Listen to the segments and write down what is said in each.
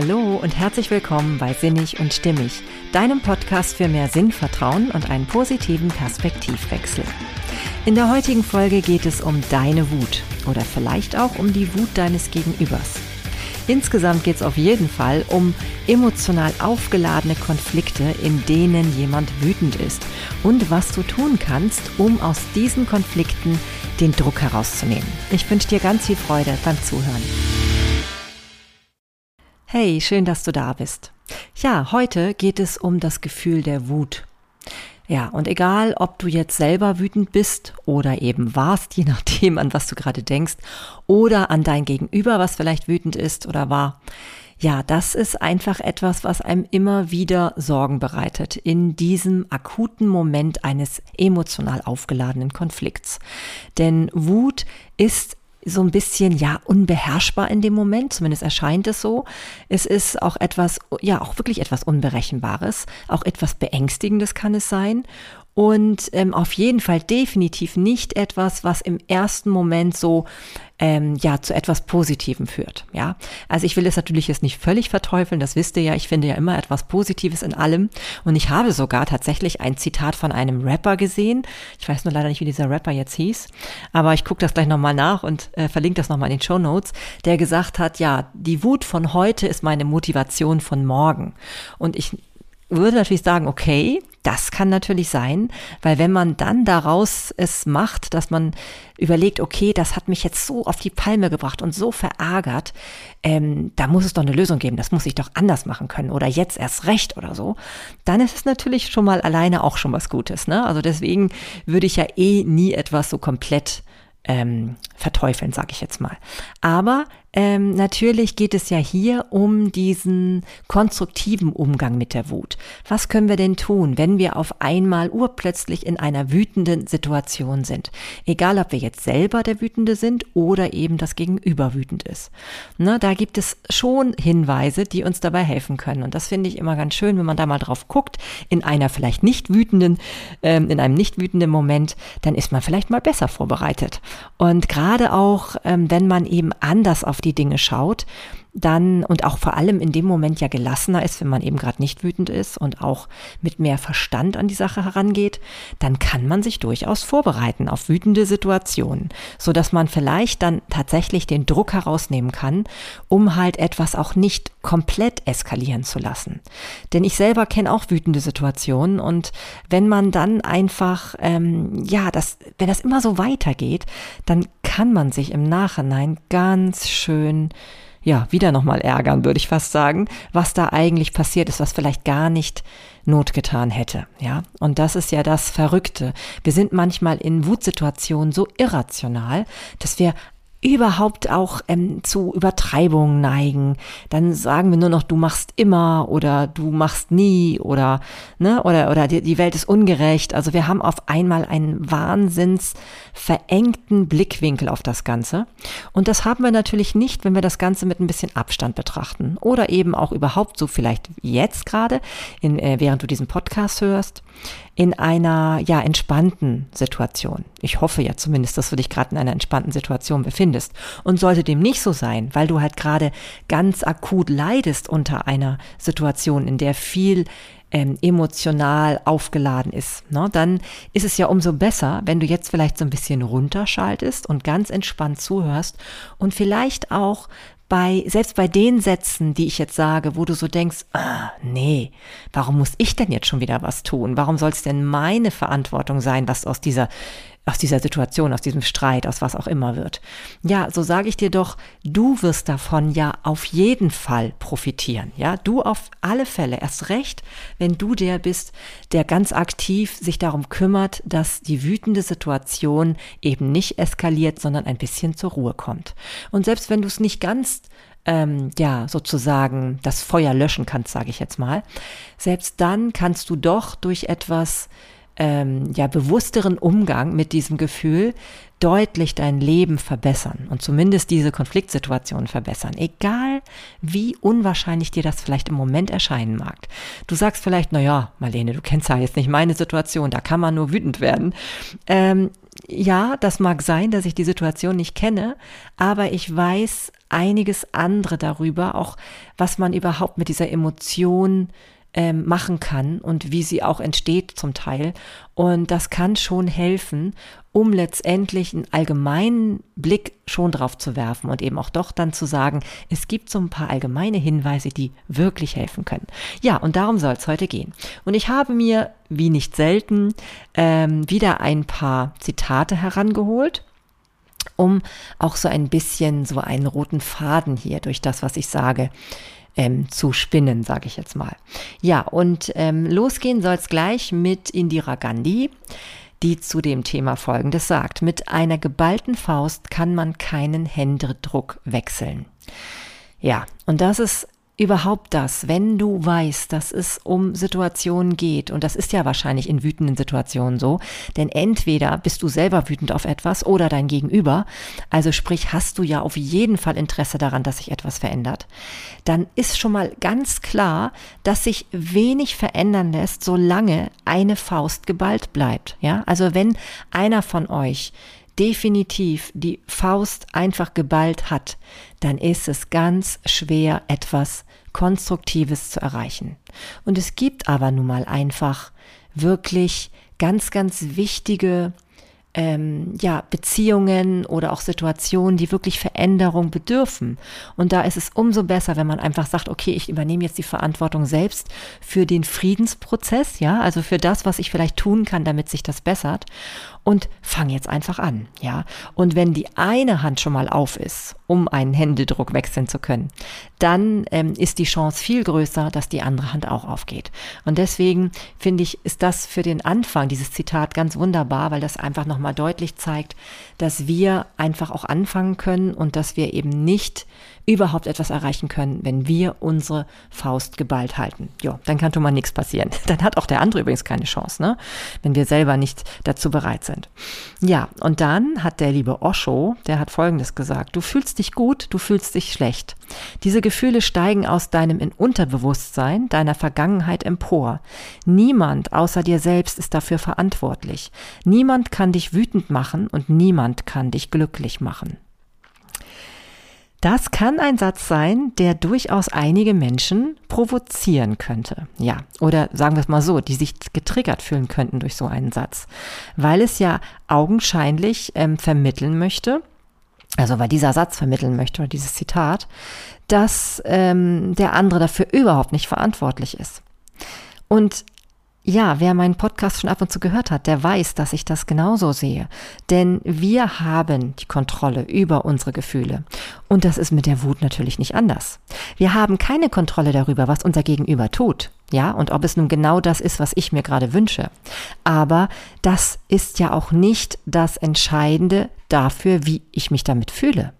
Hallo und herzlich willkommen bei Sinnig und Stimmig, deinem Podcast für mehr Sinnvertrauen und einen positiven Perspektivwechsel. In der heutigen Folge geht es um deine Wut oder vielleicht auch um die Wut deines Gegenübers. Insgesamt geht es auf jeden Fall um emotional aufgeladene Konflikte, in denen jemand wütend ist und was du tun kannst, um aus diesen Konflikten den Druck herauszunehmen. Ich wünsche dir ganz viel Freude beim Zuhören. Hey, schön, dass du da bist. Ja, heute geht es um das Gefühl der Wut. Ja, und egal, ob du jetzt selber wütend bist oder eben warst, je nachdem, an was du gerade denkst, oder an dein Gegenüber, was vielleicht wütend ist oder war, ja, das ist einfach etwas, was einem immer wieder Sorgen bereitet in diesem akuten Moment eines emotional aufgeladenen Konflikts. Denn Wut ist so ein bisschen, ja, unbeherrschbar in dem Moment, zumindest erscheint es so. Es ist auch etwas, ja, auch wirklich etwas Unberechenbares, auch etwas Beängstigendes kann es sein und ähm, auf jeden Fall definitiv nicht etwas, was im ersten Moment so ähm, ja zu etwas Positivem führt. Ja, also ich will es natürlich jetzt nicht völlig verteufeln. Das wisst ihr ja. Ich finde ja immer etwas Positives in allem. Und ich habe sogar tatsächlich ein Zitat von einem Rapper gesehen. Ich weiß nur leider nicht, wie dieser Rapper jetzt hieß, aber ich gucke das gleich nochmal nach und äh, verlinke das nochmal in den Show Notes. Der gesagt hat, ja, die Wut von heute ist meine Motivation von morgen. Und ich würde natürlich sagen, okay, das kann natürlich sein, weil wenn man dann daraus es macht, dass man überlegt, okay, das hat mich jetzt so auf die Palme gebracht und so verärgert, ähm, da muss es doch eine Lösung geben, das muss ich doch anders machen können oder jetzt erst recht oder so, dann ist es natürlich schon mal alleine auch schon was Gutes. Ne? Also deswegen würde ich ja eh nie etwas so komplett ähm, verteufeln, sage ich jetzt mal. Aber ähm, natürlich geht es ja hier um diesen konstruktiven Umgang mit der Wut. Was können wir denn tun, wenn wir auf einmal urplötzlich in einer wütenden Situation sind? Egal, ob wir jetzt selber der Wütende sind oder eben das Gegenüber wütend ist. Na, da gibt es schon Hinweise, die uns dabei helfen können. Und das finde ich immer ganz schön, wenn man da mal drauf guckt, in einer vielleicht nicht wütenden, ähm, in einem nicht wütenden Moment, dann ist man vielleicht mal besser vorbereitet. Und gerade auch, ähm, wenn man eben anders auf die Dinge schaut, dann und auch vor allem in dem Moment ja gelassener ist, wenn man eben gerade nicht wütend ist und auch mit mehr Verstand an die Sache herangeht, dann kann man sich durchaus vorbereiten auf wütende Situationen, so dass man vielleicht dann tatsächlich den Druck herausnehmen kann, um halt etwas auch nicht komplett eskalieren zu lassen. Denn ich selber kenne auch wütende Situationen und wenn man dann einfach ähm, ja, das, wenn das immer so weitergeht, dann kann man sich im Nachhinein ganz schön ja, wieder nochmal ärgern, würde ich fast sagen, was da eigentlich passiert ist, was vielleicht gar nicht Not getan hätte, ja. Und das ist ja das Verrückte. Wir sind manchmal in Wutsituationen so irrational, dass wir überhaupt auch ähm, zu Übertreibungen neigen, dann sagen wir nur noch, du machst immer oder du machst nie oder ne oder oder die, die Welt ist ungerecht. Also wir haben auf einmal einen wahnsinns verengten Blickwinkel auf das Ganze. Und das haben wir natürlich nicht, wenn wir das Ganze mit ein bisschen Abstand betrachten. Oder eben auch überhaupt so vielleicht jetzt gerade, in, äh, während du diesen Podcast hörst in einer ja entspannten Situation. Ich hoffe ja zumindest, dass du dich gerade in einer entspannten Situation befindest. Und sollte dem nicht so sein, weil du halt gerade ganz akut leidest unter einer Situation, in der viel ähm, emotional aufgeladen ist, ne, dann ist es ja umso besser, wenn du jetzt vielleicht so ein bisschen runterschaltest und ganz entspannt zuhörst und vielleicht auch bei, selbst bei den Sätzen, die ich jetzt sage, wo du so denkst, ah, nee, warum muss ich denn jetzt schon wieder was tun? Warum soll es denn meine Verantwortung sein, was aus dieser aus dieser Situation, aus diesem Streit, aus was auch immer wird. Ja, so sage ich dir doch, du wirst davon ja auf jeden Fall profitieren. Ja, du auf alle Fälle, erst recht, wenn du der bist, der ganz aktiv sich darum kümmert, dass die wütende Situation eben nicht eskaliert, sondern ein bisschen zur Ruhe kommt. Und selbst wenn du es nicht ganz ähm, ja, sozusagen das Feuer löschen kannst, sage ich jetzt mal, selbst dann kannst du doch durch etwas ähm, ja, bewussteren Umgang mit diesem Gefühl deutlich dein Leben verbessern und zumindest diese Konfliktsituation verbessern, egal wie unwahrscheinlich dir das vielleicht im Moment erscheinen mag. Du sagst vielleicht, na ja, Marlene, du kennst ja jetzt nicht meine Situation, da kann man nur wütend werden. Ähm, ja, das mag sein, dass ich die Situation nicht kenne, aber ich weiß einiges andere darüber, auch was man überhaupt mit dieser Emotion ähm, machen kann und wie sie auch entsteht zum Teil. Und das kann schon helfen, um letztendlich einen allgemeinen Blick schon drauf zu werfen und eben auch doch dann zu sagen, es gibt so ein paar allgemeine Hinweise, die wirklich helfen können. Ja, und darum soll es heute gehen. Und ich habe mir, wie nicht selten, ähm, wieder ein paar Zitate herangeholt um auch so ein bisschen so einen roten Faden hier durch das, was ich sage, ähm, zu spinnen, sage ich jetzt mal. Ja, und ähm, losgehen soll es gleich mit Indira Gandhi, die zu dem Thema Folgendes sagt. Mit einer geballten Faust kann man keinen Händedruck wechseln. Ja, und das ist überhaupt das, wenn du weißt, dass es um Situationen geht, und das ist ja wahrscheinlich in wütenden Situationen so, denn entweder bist du selber wütend auf etwas oder dein Gegenüber, also sprich, hast du ja auf jeden Fall Interesse daran, dass sich etwas verändert, dann ist schon mal ganz klar, dass sich wenig verändern lässt, solange eine Faust geballt bleibt. Ja, also wenn einer von euch definitiv die Faust einfach geballt hat, dann ist es ganz schwer, etwas Konstruktives zu erreichen. Und es gibt aber nun mal einfach wirklich ganz, ganz wichtige ähm, ja, Beziehungen oder auch Situationen, die wirklich Veränderung bedürfen. Und da ist es umso besser, wenn man einfach sagt, okay, ich übernehme jetzt die Verantwortung selbst für den Friedensprozess, ja, also für das, was ich vielleicht tun kann, damit sich das bessert und fang jetzt einfach an, ja. Und wenn die eine Hand schon mal auf ist, um einen Händedruck wechseln zu können, dann ähm, ist die Chance viel größer, dass die andere Hand auch aufgeht. Und deswegen finde ich, ist das für den Anfang, dieses Zitat, ganz wunderbar, weil das einfach nochmal deutlich zeigt, dass wir einfach auch anfangen können und dass wir eben nicht überhaupt etwas erreichen können, wenn wir unsere Faust geballt halten. Ja, dann kann schon mal nichts passieren. Dann hat auch der andere übrigens keine Chance, ne? Wenn wir selber nicht dazu bereit sind. Ja, und dann hat der liebe Osho, der hat Folgendes gesagt. Du fühlst dich gut, du fühlst dich schlecht. Diese Gefühle steigen aus deinem Unterbewusstsein, deiner Vergangenheit empor. Niemand außer dir selbst ist dafür verantwortlich. Niemand kann dich wütend machen und niemand kann dich glücklich machen. Das kann ein Satz sein, der durchaus einige Menschen provozieren könnte. Ja, oder sagen wir es mal so, die sich getriggert fühlen könnten durch so einen Satz, weil es ja augenscheinlich ähm, vermitteln möchte, also weil dieser Satz vermitteln möchte oder dieses Zitat, dass ähm, der andere dafür überhaupt nicht verantwortlich ist. Und ja, wer meinen Podcast schon ab und zu gehört hat, der weiß, dass ich das genauso sehe. Denn wir haben die Kontrolle über unsere Gefühle. Und das ist mit der Wut natürlich nicht anders. Wir haben keine Kontrolle darüber, was unser Gegenüber tut. Ja, und ob es nun genau das ist, was ich mir gerade wünsche. Aber das ist ja auch nicht das Entscheidende dafür, wie ich mich damit fühle.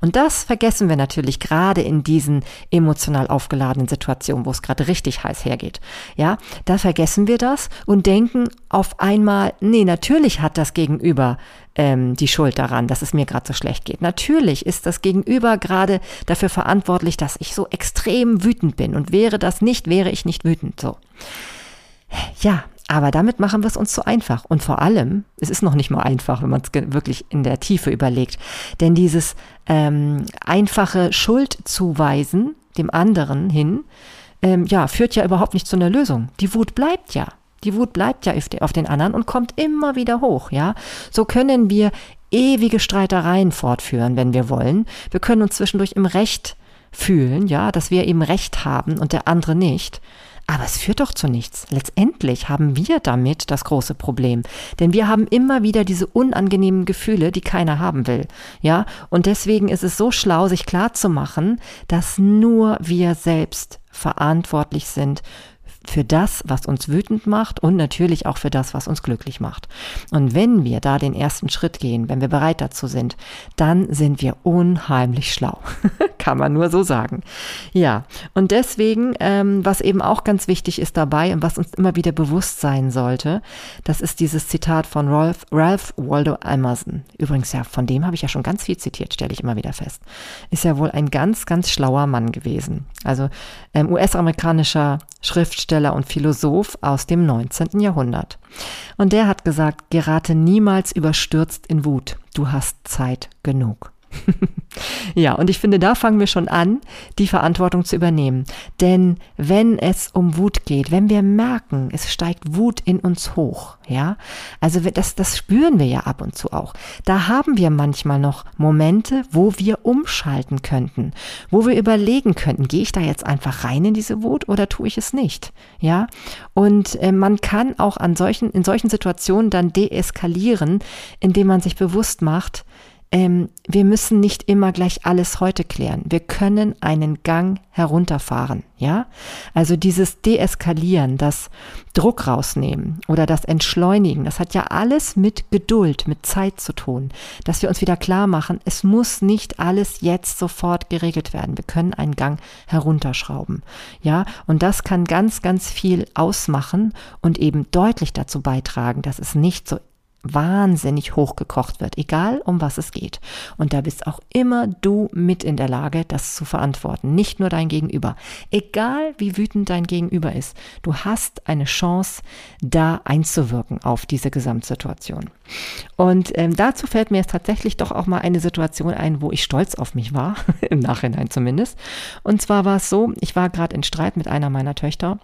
Und das vergessen wir natürlich gerade in diesen emotional aufgeladenen Situationen, wo es gerade richtig heiß hergeht. Ja, da vergessen wir das und denken auf einmal, nee, natürlich hat das Gegenüber ähm, die Schuld daran, dass es mir gerade so schlecht geht. Natürlich ist das Gegenüber gerade dafür verantwortlich, dass ich so extrem wütend bin. Und wäre das nicht, wäre ich nicht wütend. So. Ja, aber damit machen wir es uns zu einfach. Und vor allem, es ist noch nicht mal einfach, wenn man es wirklich in der Tiefe überlegt. Denn dieses ähm, einfache Schuldzuweisen dem anderen hin, ähm, ja, führt ja überhaupt nicht zu einer Lösung. Die Wut bleibt ja. Die Wut bleibt ja auf den anderen und kommt immer wieder hoch, ja. So können wir ewige Streitereien fortführen, wenn wir wollen. Wir können uns zwischendurch im Recht fühlen, ja, dass wir eben Recht haben und der andere nicht. Aber es führt doch zu nichts. Letztendlich haben wir damit das große Problem. Denn wir haben immer wieder diese unangenehmen Gefühle, die keiner haben will. Ja, und deswegen ist es so schlau, sich klarzumachen, dass nur wir selbst verantwortlich sind für das, was uns wütend macht und natürlich auch für das, was uns glücklich macht. Und wenn wir da den ersten Schritt gehen, wenn wir bereit dazu sind, dann sind wir unheimlich schlau. Kann man nur so sagen. Ja, und deswegen, ähm, was eben auch ganz wichtig ist dabei und was uns immer wieder bewusst sein sollte, das ist dieses Zitat von Ralph, Ralph Waldo Emerson. Übrigens, ja, von dem habe ich ja schon ganz viel zitiert, stelle ich immer wieder fest. Ist ja wohl ein ganz, ganz schlauer Mann gewesen. Also ähm, US-amerikanischer Schriftsteller und Philosoph aus dem 19. Jahrhundert. Und der hat gesagt, gerate niemals überstürzt in Wut. Du hast Zeit genug. Ja, und ich finde, da fangen wir schon an, die Verantwortung zu übernehmen. Denn wenn es um Wut geht, wenn wir merken, es steigt Wut in uns hoch, ja, also das, das spüren wir ja ab und zu auch. Da haben wir manchmal noch Momente, wo wir umschalten könnten, wo wir überlegen könnten, gehe ich da jetzt einfach rein in diese Wut oder tue ich es nicht, ja? Und äh, man kann auch an solchen, in solchen Situationen dann deeskalieren, indem man sich bewusst macht, ähm, wir müssen nicht immer gleich alles heute klären. Wir können einen Gang herunterfahren, ja? Also dieses Deeskalieren, das Druck rausnehmen oder das Entschleunigen, das hat ja alles mit Geduld, mit Zeit zu tun, dass wir uns wieder klar machen, es muss nicht alles jetzt sofort geregelt werden. Wir können einen Gang herunterschrauben, ja? Und das kann ganz, ganz viel ausmachen und eben deutlich dazu beitragen, dass es nicht so wahnsinnig hochgekocht wird, egal um was es geht. Und da bist auch immer du mit in der Lage, das zu verantworten, nicht nur dein Gegenüber. Egal wie wütend dein Gegenüber ist, du hast eine Chance, da einzuwirken auf diese Gesamtsituation. Und ähm, dazu fällt mir jetzt tatsächlich doch auch mal eine Situation ein, wo ich stolz auf mich war, im Nachhinein zumindest. Und zwar war es so, ich war gerade in Streit mit einer meiner Töchter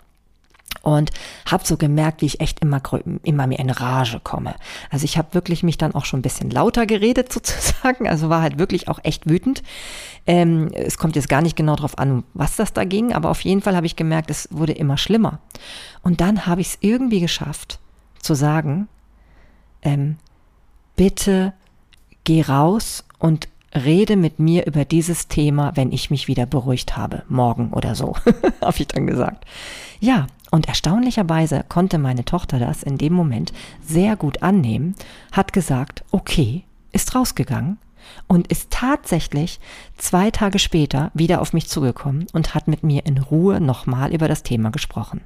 und habe so gemerkt, wie ich echt immer immer mehr in Rage komme. Also ich habe wirklich mich dann auch schon ein bisschen lauter geredet sozusagen, also war halt wirklich auch echt wütend. Ähm, es kommt jetzt gar nicht genau darauf an, was das da ging, aber auf jeden Fall habe ich gemerkt, es wurde immer schlimmer. Und dann habe ich es irgendwie geschafft zu sagen, ähm, bitte geh raus und rede mit mir über dieses Thema, wenn ich mich wieder beruhigt habe, morgen oder so, habe ich dann gesagt. Ja, und erstaunlicherweise konnte meine Tochter das in dem Moment sehr gut annehmen, hat gesagt, okay, ist rausgegangen und ist tatsächlich zwei Tage später wieder auf mich zugekommen und hat mit mir in Ruhe nochmal über das Thema gesprochen.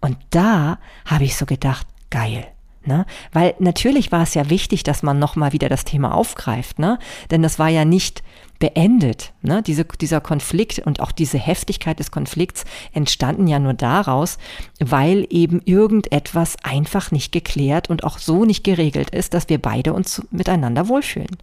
Und da habe ich so gedacht, geil. Ne? Weil natürlich war es ja wichtig, dass man nochmal wieder das Thema aufgreift, ne? Denn das war ja nicht beendet. Ne? Diese, dieser Konflikt und auch diese Heftigkeit des Konflikts entstanden ja nur daraus, weil eben irgendetwas einfach nicht geklärt und auch so nicht geregelt ist, dass wir beide uns miteinander wohlfühlen.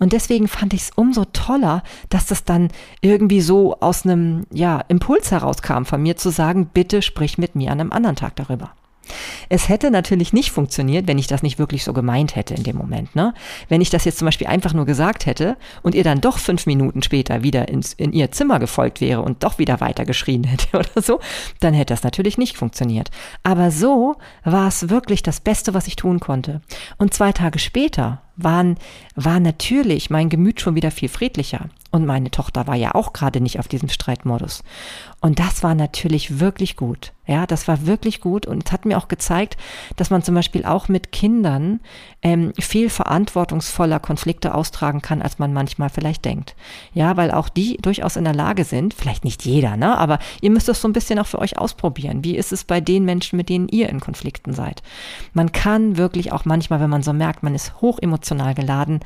Und deswegen fand ich es umso toller, dass das dann irgendwie so aus einem ja, Impuls herauskam von mir zu sagen, bitte sprich mit mir an einem anderen Tag darüber. Es hätte natürlich nicht funktioniert, wenn ich das nicht wirklich so gemeint hätte in dem Moment. Ne? Wenn ich das jetzt zum Beispiel einfach nur gesagt hätte und ihr dann doch fünf Minuten später wieder ins, in ihr Zimmer gefolgt wäre und doch wieder weiter geschrien hätte oder so, dann hätte das natürlich nicht funktioniert. Aber so war es wirklich das Beste, was ich tun konnte. Und zwei Tage später waren, war natürlich mein Gemüt schon wieder viel friedlicher. Und meine Tochter war ja auch gerade nicht auf diesem Streitmodus. Und das war natürlich wirklich gut. Ja, das war wirklich gut und es hat mir auch gezeigt, dass man zum Beispiel auch mit Kindern ähm, viel verantwortungsvoller Konflikte austragen kann, als man manchmal vielleicht denkt. Ja, weil auch die durchaus in der Lage sind, vielleicht nicht jeder, ne, aber ihr müsst das so ein bisschen auch für euch ausprobieren. Wie ist es bei den Menschen, mit denen ihr in Konflikten seid? Man kann wirklich auch manchmal, wenn man so merkt, man ist hoch emotional geladen,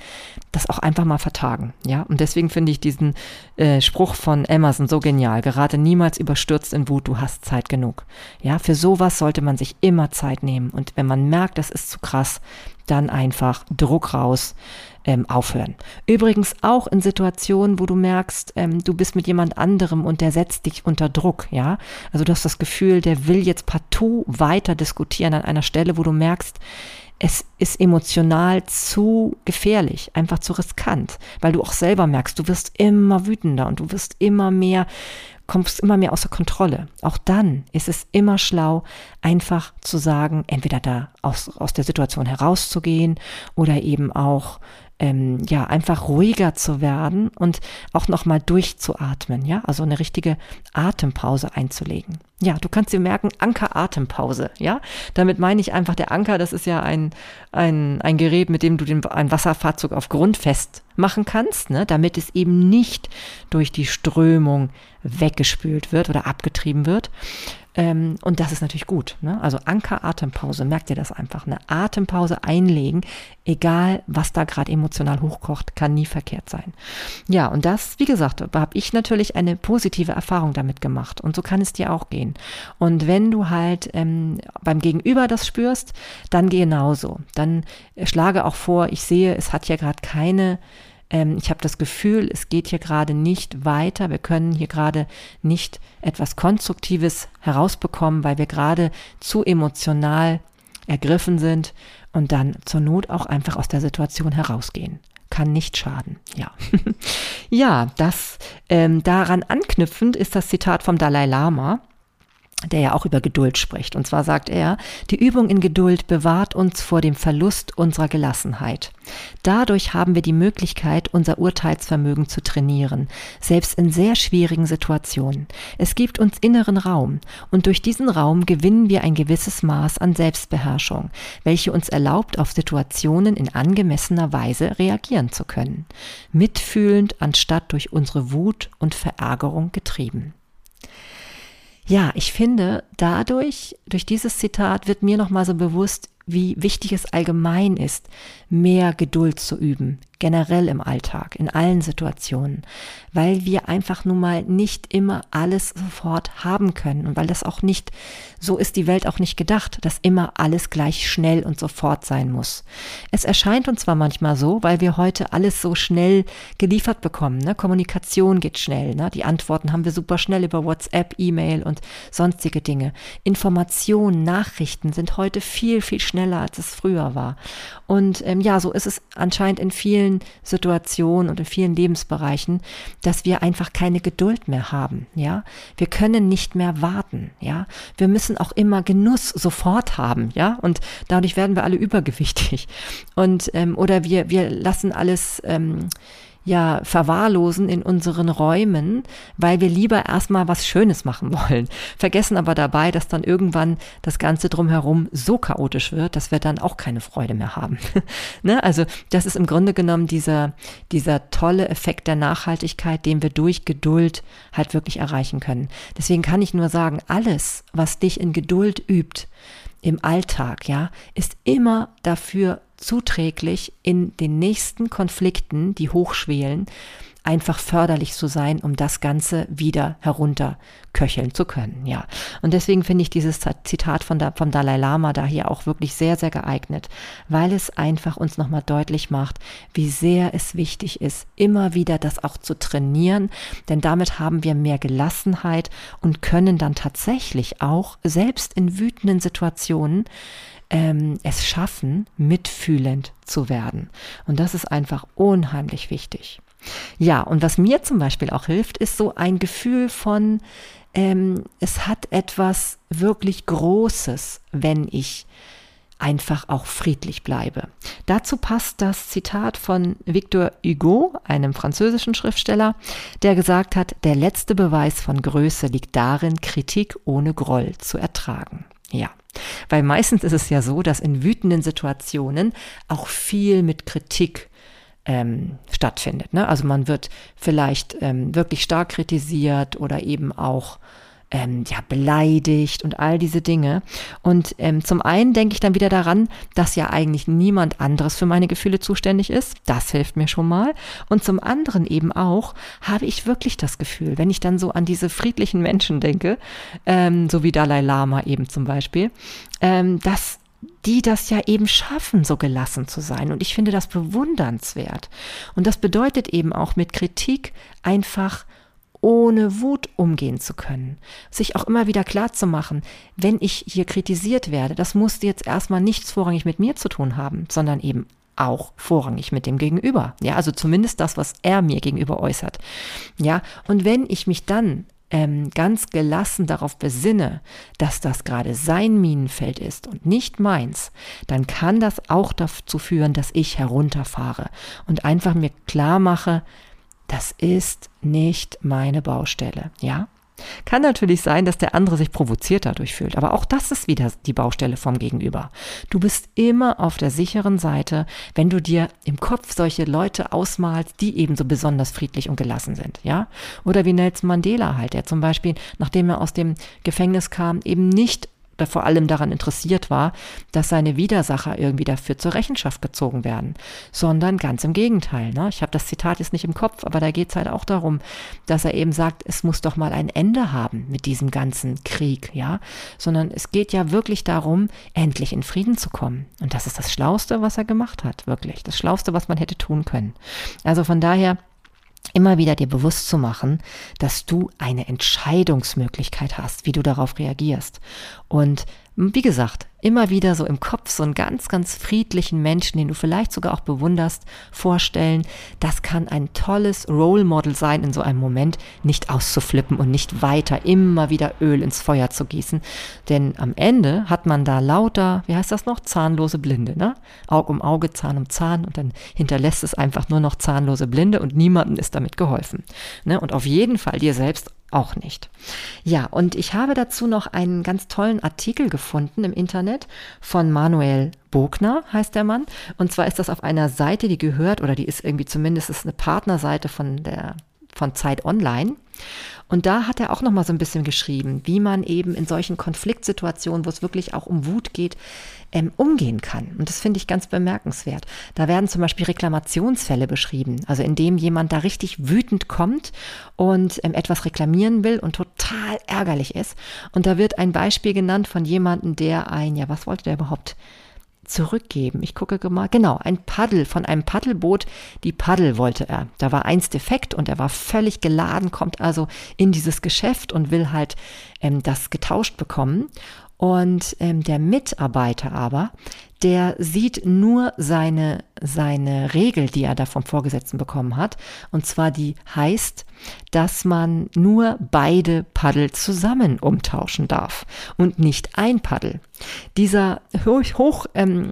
das auch einfach mal vertagen. Ja, und deswegen finde ich diesen äh, Spruch von Emerson so genial. Gerade niemals überstürzt in Wut, du hast Zeit genug. Ja, für sowas sollte man sich immer Zeit nehmen. Und wenn man merkt, das ist zu krass, dann einfach Druck raus, ähm, aufhören. Übrigens auch in Situationen, wo du merkst, ähm, du bist mit jemand anderem und der setzt dich unter Druck, ja. Also du hast das Gefühl, der will jetzt partout weiter diskutieren an einer Stelle, wo du merkst, es ist emotional zu gefährlich, einfach zu riskant, weil du auch selber merkst, du wirst immer wütender und du wirst immer mehr kommst immer mehr außer Kontrolle. Auch dann ist es immer schlau, einfach zu sagen, entweder da aus, aus der Situation herauszugehen oder eben auch ähm, ja einfach ruhiger zu werden und auch nochmal durchzuatmen, ja, also eine richtige Atempause einzulegen. Ja, du kannst dir merken, Anker-Atempause, ja. Damit meine ich einfach, der Anker, das ist ja ein, ein, ein Gerät, mit dem du den, ein Wasserfahrzeug auf Grund festmachen kannst, ne, damit es eben nicht durch die Strömung weggespült wird oder abgetrieben wird, ähm, und das ist natürlich gut. Ne? Also Anker, Atempause, merkt ihr das einfach. Eine Atempause einlegen, egal was da gerade emotional hochkocht, kann nie verkehrt sein. Ja, und das, wie gesagt, habe ich natürlich eine positive Erfahrung damit gemacht. Und so kann es dir auch gehen. Und wenn du halt ähm, beim Gegenüber das spürst, dann genauso. Dann schlage auch vor, ich sehe, es hat ja gerade keine ähm, ich habe das Gefühl, es geht hier gerade nicht weiter, wir können hier gerade nicht etwas Konstruktives herausbekommen, weil wir gerade zu emotional ergriffen sind und dann zur Not auch einfach aus der Situation herausgehen. Kann nicht schaden. Ja, ja, das ähm, daran anknüpfend ist das Zitat vom Dalai Lama der ja auch über Geduld spricht. Und zwar sagt er, die Übung in Geduld bewahrt uns vor dem Verlust unserer Gelassenheit. Dadurch haben wir die Möglichkeit, unser Urteilsvermögen zu trainieren, selbst in sehr schwierigen Situationen. Es gibt uns inneren Raum und durch diesen Raum gewinnen wir ein gewisses Maß an Selbstbeherrschung, welche uns erlaubt, auf Situationen in angemessener Weise reagieren zu können. Mitfühlend anstatt durch unsere Wut und Verärgerung getrieben. Ja, ich finde, dadurch, durch dieses Zitat wird mir nochmal so bewusst, wie wichtig es allgemein ist, mehr Geduld zu üben, generell im Alltag, in allen Situationen, weil wir einfach nun mal nicht immer alles sofort haben können und weil das auch nicht, so ist die Welt auch nicht gedacht, dass immer alles gleich schnell und sofort sein muss. Es erscheint uns zwar manchmal so, weil wir heute alles so schnell geliefert bekommen, ne? Kommunikation geht schnell, ne? die Antworten haben wir super schnell über WhatsApp, E-Mail und sonstige Dinge. Informationen, Nachrichten sind heute viel, viel schneller, als es früher war. Und ähm, ja, so ist es anscheinend in vielen Situationen und in vielen Lebensbereichen, dass wir einfach keine Geduld mehr haben, ja. Wir können nicht mehr warten, ja. Wir müssen auch immer Genuss sofort haben, ja. Und dadurch werden wir alle übergewichtig. Und, ähm, oder wir, wir lassen alles, ähm, ja verwahrlosen in unseren Räumen, weil wir lieber erstmal was Schönes machen wollen. Vergessen aber dabei, dass dann irgendwann das Ganze drumherum so chaotisch wird, dass wir dann auch keine Freude mehr haben. ne? Also das ist im Grunde genommen dieser, dieser tolle Effekt der Nachhaltigkeit, den wir durch Geduld halt wirklich erreichen können. Deswegen kann ich nur sagen, alles, was dich in Geduld übt, im Alltag, ja, ist immer dafür zuträglich in den nächsten Konflikten, die hochschwelen, einfach förderlich zu sein, um das Ganze wieder herunterköcheln zu können. Ja. Und deswegen finde ich dieses Zitat von der, vom Dalai Lama da hier auch wirklich sehr, sehr geeignet, weil es einfach uns nochmal deutlich macht, wie sehr es wichtig ist, immer wieder das auch zu trainieren, denn damit haben wir mehr Gelassenheit und können dann tatsächlich auch selbst in wütenden Situationen ähm, es schaffen, mitfühlend zu werden. Und das ist einfach unheimlich wichtig. Ja, und was mir zum Beispiel auch hilft, ist so ein Gefühl von, ähm, es hat etwas wirklich Großes, wenn ich einfach auch friedlich bleibe. Dazu passt das Zitat von Victor Hugo, einem französischen Schriftsteller, der gesagt hat, der letzte Beweis von Größe liegt darin, Kritik ohne Groll zu ertragen. Ja, weil meistens ist es ja so, dass in wütenden Situationen auch viel mit Kritik ähm, stattfindet. Ne? Also man wird vielleicht ähm, wirklich stark kritisiert oder eben auch ähm, ja, beleidigt und all diese Dinge. Und ähm, zum einen denke ich dann wieder daran, dass ja eigentlich niemand anderes für meine Gefühle zuständig ist. Das hilft mir schon mal. Und zum anderen eben auch habe ich wirklich das Gefühl, wenn ich dann so an diese friedlichen Menschen denke, ähm, so wie Dalai Lama eben zum Beispiel, ähm, dass die das ja eben schaffen, so gelassen zu sein. Und ich finde das bewundernswert. Und das bedeutet eben auch mit Kritik einfach ohne Wut umgehen zu können. Sich auch immer wieder klar zu machen, wenn ich hier kritisiert werde, das muss jetzt erstmal nichts vorrangig mit mir zu tun haben, sondern eben auch vorrangig mit dem Gegenüber. Ja, also zumindest das, was er mir gegenüber äußert. Ja, und wenn ich mich dann ähm, ganz gelassen darauf besinne, dass das gerade sein Minenfeld ist und nicht meins, dann kann das auch dazu führen, dass ich herunterfahre und einfach mir klar mache, das ist nicht meine Baustelle, ja? Kann natürlich sein, dass der andere sich provoziert dadurch fühlt, aber auch das ist wieder die Baustelle vom Gegenüber. Du bist immer auf der sicheren Seite, wenn du dir im Kopf solche Leute ausmalst, die eben so besonders friedlich und gelassen sind, ja? Oder wie Nelson Mandela halt, der zum Beispiel, nachdem er aus dem Gefängnis kam, eben nicht vor allem daran interessiert war, dass seine Widersacher irgendwie dafür zur Rechenschaft gezogen werden, sondern ganz im Gegenteil. Ne? Ich habe das Zitat jetzt nicht im Kopf, aber da geht es halt auch darum, dass er eben sagt, es muss doch mal ein Ende haben mit diesem ganzen Krieg, ja, sondern es geht ja wirklich darum, endlich in Frieden zu kommen. Und das ist das Schlauste, was er gemacht hat, wirklich. Das Schlauste, was man hätte tun können. Also von daher, immer wieder dir bewusst zu machen, dass du eine Entscheidungsmöglichkeit hast, wie du darauf reagierst. Und wie gesagt, immer wieder so im Kopf so einen ganz, ganz friedlichen Menschen, den du vielleicht sogar auch bewunderst, vorstellen. Das kann ein tolles Role Model sein, in so einem Moment nicht auszuflippen und nicht weiter immer wieder Öl ins Feuer zu gießen. Denn am Ende hat man da lauter, wie heißt das noch, zahnlose Blinde, ne? Aug um Auge, Zahn um Zahn und dann hinterlässt es einfach nur noch zahnlose Blinde und niemandem ist damit geholfen. Ne? Und auf jeden Fall dir selbst auch nicht. Ja, und ich habe dazu noch einen ganz tollen Artikel gefunden im Internet von Manuel Bogner, heißt der Mann. Und zwar ist das auf einer Seite, die gehört, oder die ist irgendwie zumindest ist eine Partnerseite von der von Zeit Online. Und da hat er auch noch mal so ein bisschen geschrieben, wie man eben in solchen Konfliktsituationen, wo es wirklich auch um Wut geht, ähm, umgehen kann. Und das finde ich ganz bemerkenswert. Da werden zum Beispiel Reklamationsfälle beschrieben, also indem jemand da richtig wütend kommt und ähm, etwas reklamieren will und total ärgerlich ist. Und da wird ein Beispiel genannt von jemandem, der ein, ja, was wollte der überhaupt? Zurückgeben. Ich gucke mal, genau, ein Paddel von einem Paddelboot. Die Paddel wollte er. Da war eins defekt und er war völlig geladen, kommt also in dieses Geschäft und will halt ähm, das getauscht bekommen. Und ähm, der Mitarbeiter aber, der sieht nur seine, seine Regel, die er da vom Vorgesetzten bekommen hat. Und zwar die heißt, dass man nur beide Paddel zusammen umtauschen darf und nicht ein Paddel. Dieser hoch, hoch ähm,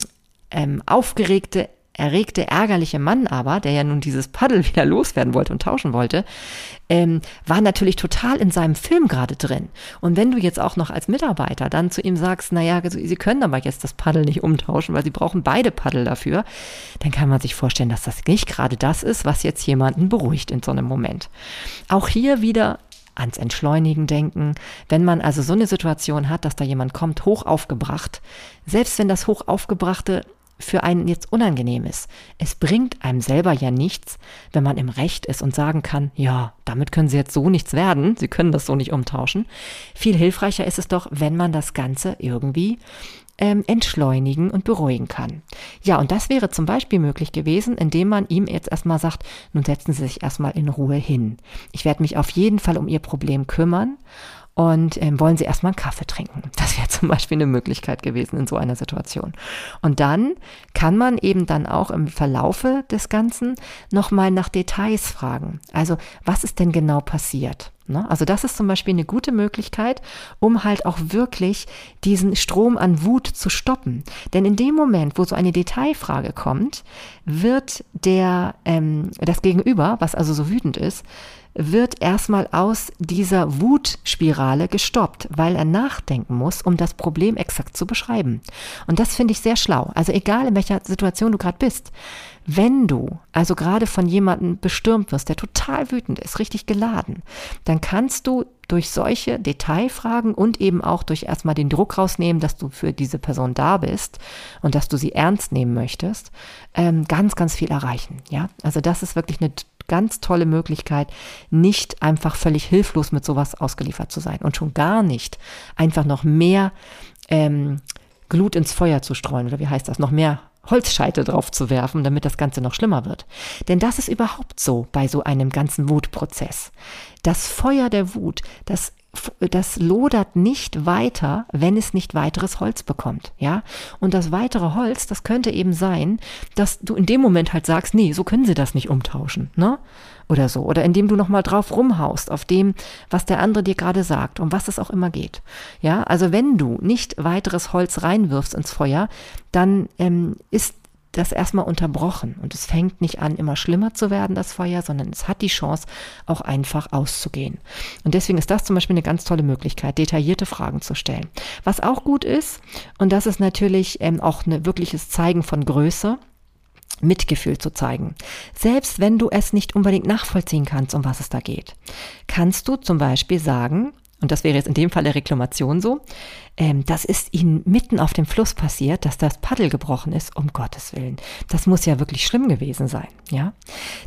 ähm, aufgeregte erregte, ärgerliche Mann aber, der ja nun dieses Paddel wieder loswerden wollte und tauschen wollte, ähm, war natürlich total in seinem Film gerade drin. Und wenn du jetzt auch noch als Mitarbeiter dann zu ihm sagst, naja, Sie können aber jetzt das Paddel nicht umtauschen, weil Sie brauchen beide Paddel dafür, dann kann man sich vorstellen, dass das nicht gerade das ist, was jetzt jemanden beruhigt in so einem Moment. Auch hier wieder ans Entschleunigen denken. Wenn man also so eine Situation hat, dass da jemand kommt, hoch aufgebracht, selbst wenn das hoch aufgebrachte für einen jetzt unangenehm ist. Es bringt einem selber ja nichts, wenn man im Recht ist und sagen kann, ja, damit können Sie jetzt so nichts werden, Sie können das so nicht umtauschen. Viel hilfreicher ist es doch, wenn man das Ganze irgendwie ähm, entschleunigen und beruhigen kann. Ja, und das wäre zum Beispiel möglich gewesen, indem man ihm jetzt erstmal sagt, nun setzen Sie sich erstmal in Ruhe hin. Ich werde mich auf jeden Fall um Ihr Problem kümmern und ähm, wollen Sie erstmal einen Kaffee trinken. Das wäre zum Beispiel eine Möglichkeit gewesen in so einer Situation. Und dann kann man eben dann auch im Verlaufe des Ganzen nochmal nach Details fragen. Also was ist denn genau passiert? Ne? Also das ist zum Beispiel eine gute Möglichkeit, um halt auch wirklich diesen Strom an Wut zu stoppen. Denn in dem Moment, wo so eine Detailfrage kommt, wird der ähm, das Gegenüber, was also so wütend ist, wird erstmal aus dieser Wutspirale gestoppt, weil er nachdenken muss, um das Problem exakt zu beschreiben. Und das finde ich sehr schlau. Also egal in welcher Situation du gerade bist, wenn du also gerade von jemandem bestürmt wirst, der total wütend ist, richtig geladen, dann kannst du durch solche Detailfragen und eben auch durch erstmal den Druck rausnehmen, dass du für diese Person da bist und dass du sie ernst nehmen möchtest, ähm, ganz, ganz viel erreichen. Ja, also das ist wirklich eine ganz tolle Möglichkeit, nicht einfach völlig hilflos mit sowas ausgeliefert zu sein und schon gar nicht einfach noch mehr ähm, Glut ins Feuer zu streuen oder wie heißt das, noch mehr Holzscheite drauf zu werfen, damit das Ganze noch schlimmer wird. Denn das ist überhaupt so bei so einem ganzen Wutprozess. Das Feuer der Wut, das das lodert nicht weiter, wenn es nicht weiteres Holz bekommt, ja? Und das weitere Holz, das könnte eben sein, dass du in dem Moment halt sagst, nee, so können sie das nicht umtauschen, ne? Oder so. Oder indem du nochmal drauf rumhaust, auf dem, was der andere dir gerade sagt, um was es auch immer geht. Ja, also wenn du nicht weiteres Holz reinwirfst ins Feuer, dann ähm, ist das erstmal unterbrochen und es fängt nicht an, immer schlimmer zu werden, das Feuer, sondern es hat die Chance, auch einfach auszugehen. Und deswegen ist das zum Beispiel eine ganz tolle Möglichkeit, detaillierte Fragen zu stellen. Was auch gut ist, und das ist natürlich ähm, auch ein wirkliches Zeigen von Größe, Mitgefühl zu zeigen. Selbst wenn du es nicht unbedingt nachvollziehen kannst, um was es da geht, kannst du zum Beispiel sagen, und das wäre jetzt in dem Fall der Reklamation so, ähm, das ist ihnen mitten auf dem Fluss passiert, dass das Paddel gebrochen ist, um Gottes Willen. Das muss ja wirklich schlimm gewesen sein, ja.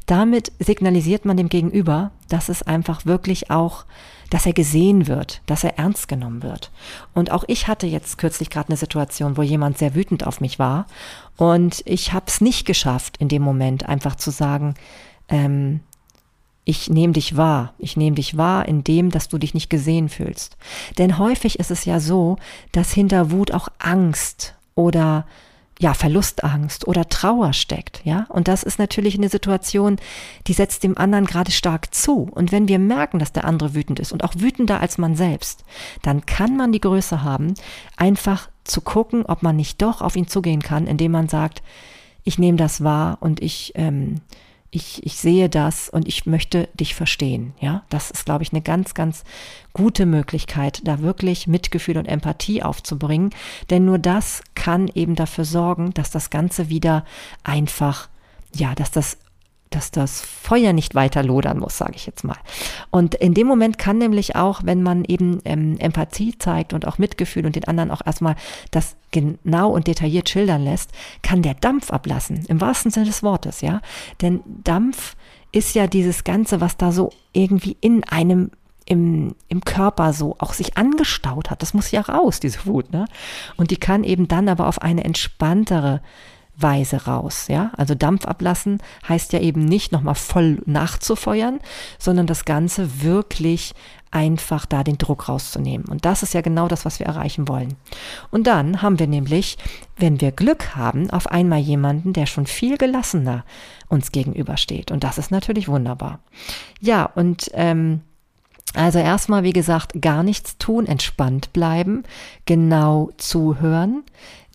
Damit signalisiert man dem Gegenüber, dass es einfach wirklich auch dass er gesehen wird, dass er ernst genommen wird. Und auch ich hatte jetzt kürzlich gerade eine Situation, wo jemand sehr wütend auf mich war und ich habe es nicht geschafft, in dem Moment einfach zu sagen, ähm, ich nehme dich wahr. Ich nehme dich wahr in dem, dass du dich nicht gesehen fühlst. Denn häufig ist es ja so, dass hinter Wut auch Angst oder ja, Verlustangst oder Trauer steckt, ja. Und das ist natürlich eine Situation, die setzt dem anderen gerade stark zu. Und wenn wir merken, dass der andere wütend ist und auch wütender als man selbst, dann kann man die Größe haben, einfach zu gucken, ob man nicht doch auf ihn zugehen kann, indem man sagt, ich nehme das wahr und ich ähm, ich, ich sehe das und ich möchte dich verstehen. Ja, das ist, glaube ich, eine ganz, ganz gute Möglichkeit, da wirklich Mitgefühl und Empathie aufzubringen. Denn nur das kann eben dafür sorgen, dass das Ganze wieder einfach, ja, dass das dass das Feuer nicht weiter lodern muss, sage ich jetzt mal. Und in dem Moment kann nämlich auch, wenn man eben ähm, Empathie zeigt und auch Mitgefühl und den anderen auch erstmal das genau und detailliert schildern lässt, kann der Dampf ablassen, im wahrsten Sinne des Wortes, ja. Denn Dampf ist ja dieses Ganze, was da so irgendwie in einem im, im Körper so auch sich angestaut hat. Das muss ja raus, diese Wut, ne? Und die kann eben dann aber auf eine entspanntere Weise raus. Ja, also Dampf ablassen heißt ja eben nicht nochmal voll nachzufeuern, sondern das Ganze wirklich einfach da den Druck rauszunehmen. Und das ist ja genau das, was wir erreichen wollen. Und dann haben wir nämlich, wenn wir Glück haben, auf einmal jemanden, der schon viel gelassener uns gegenübersteht. Und das ist natürlich wunderbar. Ja, und ähm, also erstmal, wie gesagt, gar nichts tun, entspannt bleiben, genau zuhören,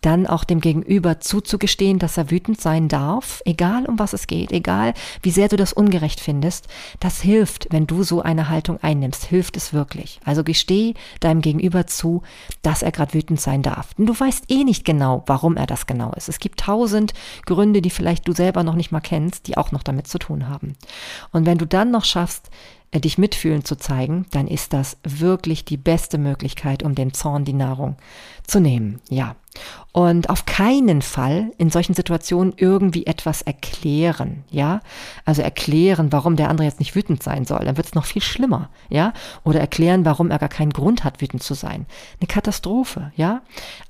dann auch dem Gegenüber zuzugestehen, dass er wütend sein darf, egal um was es geht, egal wie sehr du das ungerecht findest, das hilft, wenn du so eine Haltung einnimmst, hilft es wirklich. Also gesteh deinem Gegenüber zu, dass er gerade wütend sein darf. Denn du weißt eh nicht genau, warum er das genau ist. Es gibt tausend Gründe, die vielleicht du selber noch nicht mal kennst, die auch noch damit zu tun haben. Und wenn du dann noch schaffst, dich mitfühlen zu zeigen, dann ist das wirklich die beste Möglichkeit, um dem Zorn die Nahrung zu nehmen. Ja. Und auf keinen Fall in solchen Situationen irgendwie etwas erklären, ja? Also erklären, warum der andere jetzt nicht wütend sein soll, dann wird es noch viel schlimmer, ja? Oder erklären, warum er gar keinen Grund hat, wütend zu sein. Eine Katastrophe, ja?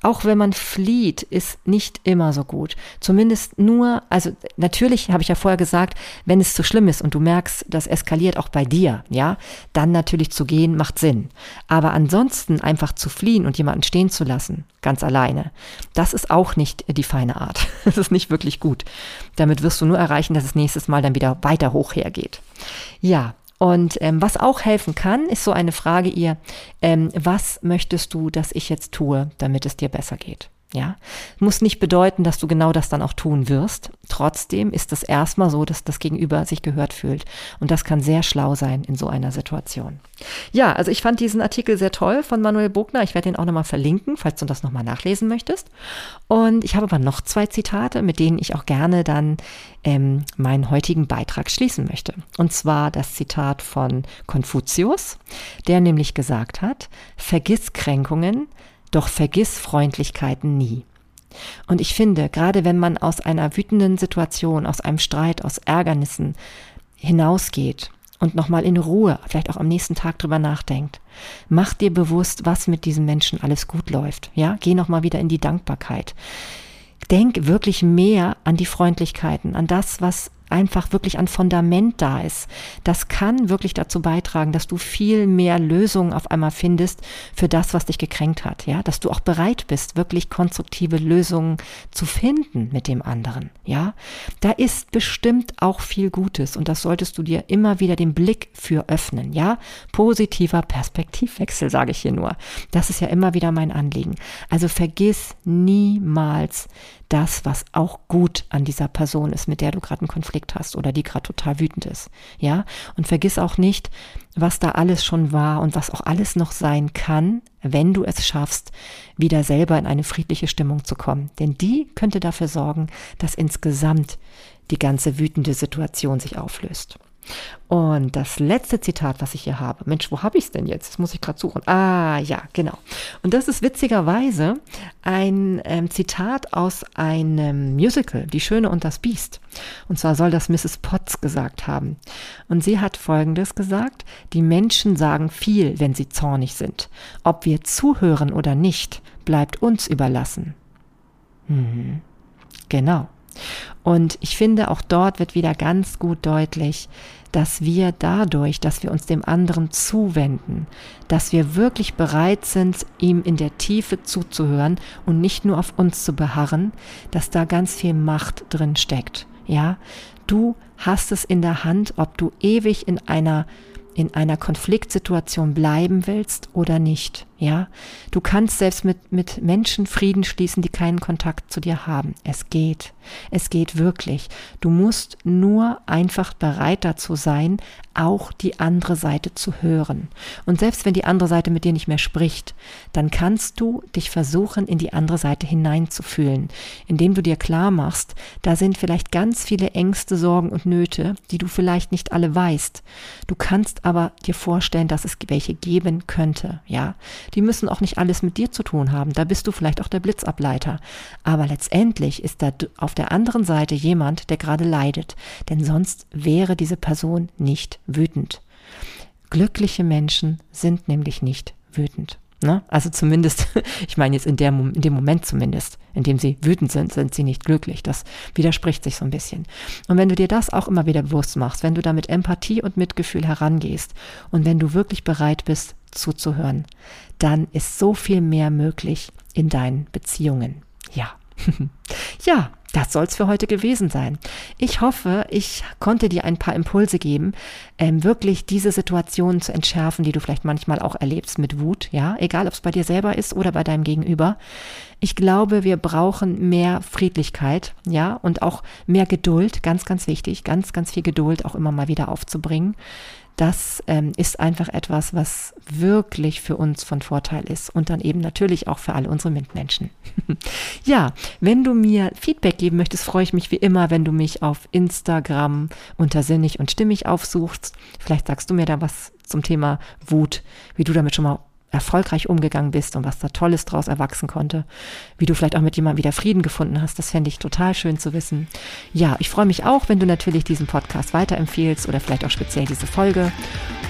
Auch wenn man flieht, ist nicht immer so gut. Zumindest nur, also natürlich habe ich ja vorher gesagt, wenn es zu schlimm ist und du merkst, das eskaliert auch bei dir, ja? Dann natürlich zu gehen macht Sinn. Aber ansonsten einfach zu fliehen und jemanden stehen zu lassen, ganz alleine, das ist auch nicht die feine Art. Das ist nicht wirklich gut. Damit wirst du nur erreichen, dass es nächstes Mal dann wieder weiter hoch hergeht. Ja, und ähm, was auch helfen kann, ist so eine Frage ihr, ähm, was möchtest du, dass ich jetzt tue, damit es dir besser geht? Ja, muss nicht bedeuten, dass du genau das dann auch tun wirst. Trotzdem ist es erstmal so, dass das Gegenüber sich gehört fühlt. Und das kann sehr schlau sein in so einer Situation. Ja, also ich fand diesen Artikel sehr toll von Manuel Bogner. Ich werde ihn auch nochmal verlinken, falls du das nochmal nachlesen möchtest. Und ich habe aber noch zwei Zitate, mit denen ich auch gerne dann ähm, meinen heutigen Beitrag schließen möchte. Und zwar das Zitat von Konfuzius, der nämlich gesagt hat, vergiss Kränkungen, doch vergiss Freundlichkeiten nie. Und ich finde, gerade wenn man aus einer wütenden Situation, aus einem Streit, aus Ärgernissen hinausgeht und nochmal in Ruhe, vielleicht auch am nächsten Tag drüber nachdenkt, mach dir bewusst, was mit diesem Menschen alles gut läuft. Ja, geh nochmal wieder in die Dankbarkeit. Denk wirklich mehr an die Freundlichkeiten, an das, was einfach wirklich ein Fundament da ist. Das kann wirklich dazu beitragen, dass du viel mehr Lösungen auf einmal findest für das, was dich gekränkt hat, ja, dass du auch bereit bist, wirklich konstruktive Lösungen zu finden mit dem anderen, ja. Da ist bestimmt auch viel Gutes und das solltest du dir immer wieder den Blick für öffnen, ja. Positiver Perspektivwechsel, sage ich hier nur. Das ist ja immer wieder mein Anliegen. Also vergiss niemals das, was auch gut an dieser Person ist, mit der du gerade einen Konflikt hast oder die gerade total wütend ist. Ja? Und vergiss auch nicht, was da alles schon war und was auch alles noch sein kann, wenn du es schaffst, wieder selber in eine friedliche Stimmung zu kommen. Denn die könnte dafür sorgen, dass insgesamt die ganze wütende Situation sich auflöst. Und das letzte Zitat, was ich hier habe, Mensch, wo habe ich es denn jetzt? Das muss ich gerade suchen. Ah, ja, genau. Und das ist witzigerweise ein ähm, Zitat aus einem Musical, Die Schöne und das Biest. Und zwar soll das Mrs. Potts gesagt haben. Und sie hat Folgendes gesagt, die Menschen sagen viel, wenn sie zornig sind. Ob wir zuhören oder nicht, bleibt uns überlassen. Mhm. Genau. Und ich finde, auch dort wird wieder ganz gut deutlich, dass wir dadurch, dass wir uns dem anderen zuwenden, dass wir wirklich bereit sind, ihm in der Tiefe zuzuhören und nicht nur auf uns zu beharren, dass da ganz viel Macht drin steckt. Ja, du hast es in der Hand, ob du ewig in einer in einer Konfliktsituation bleiben willst oder nicht. Ja, du kannst selbst mit, mit Menschen Frieden schließen, die keinen Kontakt zu dir haben. Es geht. Es geht wirklich. Du musst nur einfach bereit dazu sein, auch die andere Seite zu hören. Und selbst wenn die andere Seite mit dir nicht mehr spricht, dann kannst du dich versuchen, in die andere Seite hineinzufühlen, indem du dir klar machst, da sind vielleicht ganz viele Ängste, Sorgen und Nöte, die du vielleicht nicht alle weißt. Du kannst aber dir vorstellen, dass es welche geben könnte, ja. Die müssen auch nicht alles mit dir zu tun haben. Da bist du vielleicht auch der Blitzableiter. Aber letztendlich ist da auf der anderen Seite jemand, der gerade leidet. Denn sonst wäre diese Person nicht wütend. Glückliche Menschen sind nämlich nicht wütend. Ne? Also zumindest, ich meine jetzt in, der, in dem Moment zumindest, in dem sie wütend sind, sind sie nicht glücklich. Das widerspricht sich so ein bisschen. Und wenn du dir das auch immer wieder bewusst machst, wenn du da mit Empathie und Mitgefühl herangehst und wenn du wirklich bereit bist zuzuhören, dann ist so viel mehr möglich in deinen Beziehungen. Ja. ja, das soll's für heute gewesen sein. Ich hoffe, ich konnte dir ein paar Impulse geben, ähm, wirklich diese Situationen zu entschärfen, die du vielleicht manchmal auch erlebst mit Wut, ja, egal ob es bei dir selber ist oder bei deinem Gegenüber. Ich glaube, wir brauchen mehr Friedlichkeit, ja, und auch mehr Geduld, ganz, ganz wichtig, ganz, ganz viel Geduld auch immer mal wieder aufzubringen das ähm, ist einfach etwas, was wirklich für uns von Vorteil ist und dann eben natürlich auch für alle unsere Mitmenschen. ja, wenn du mir Feedback geben möchtest, freue ich mich wie immer, wenn du mich auf Instagram unter sinnig und stimmig aufsuchst. Vielleicht sagst du mir da was zum Thema Wut, wie du damit schon mal erfolgreich umgegangen bist und was da Tolles draus erwachsen konnte. Wie du vielleicht auch mit jemandem wieder Frieden gefunden hast, das fände ich total schön zu wissen. Ja, ich freue mich auch, wenn du natürlich diesen Podcast weiterempfehlst oder vielleicht auch speziell diese Folge.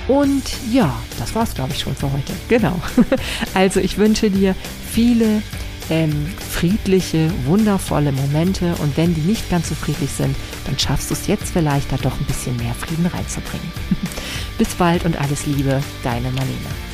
Und ja, das war's, glaube ich, schon für heute. Genau. Also ich wünsche dir viele ähm, friedliche, wundervolle Momente und wenn die nicht ganz so friedlich sind, dann schaffst du es jetzt vielleicht da doch ein bisschen mehr Frieden reinzubringen. Bis bald und alles Liebe, deine Marlene.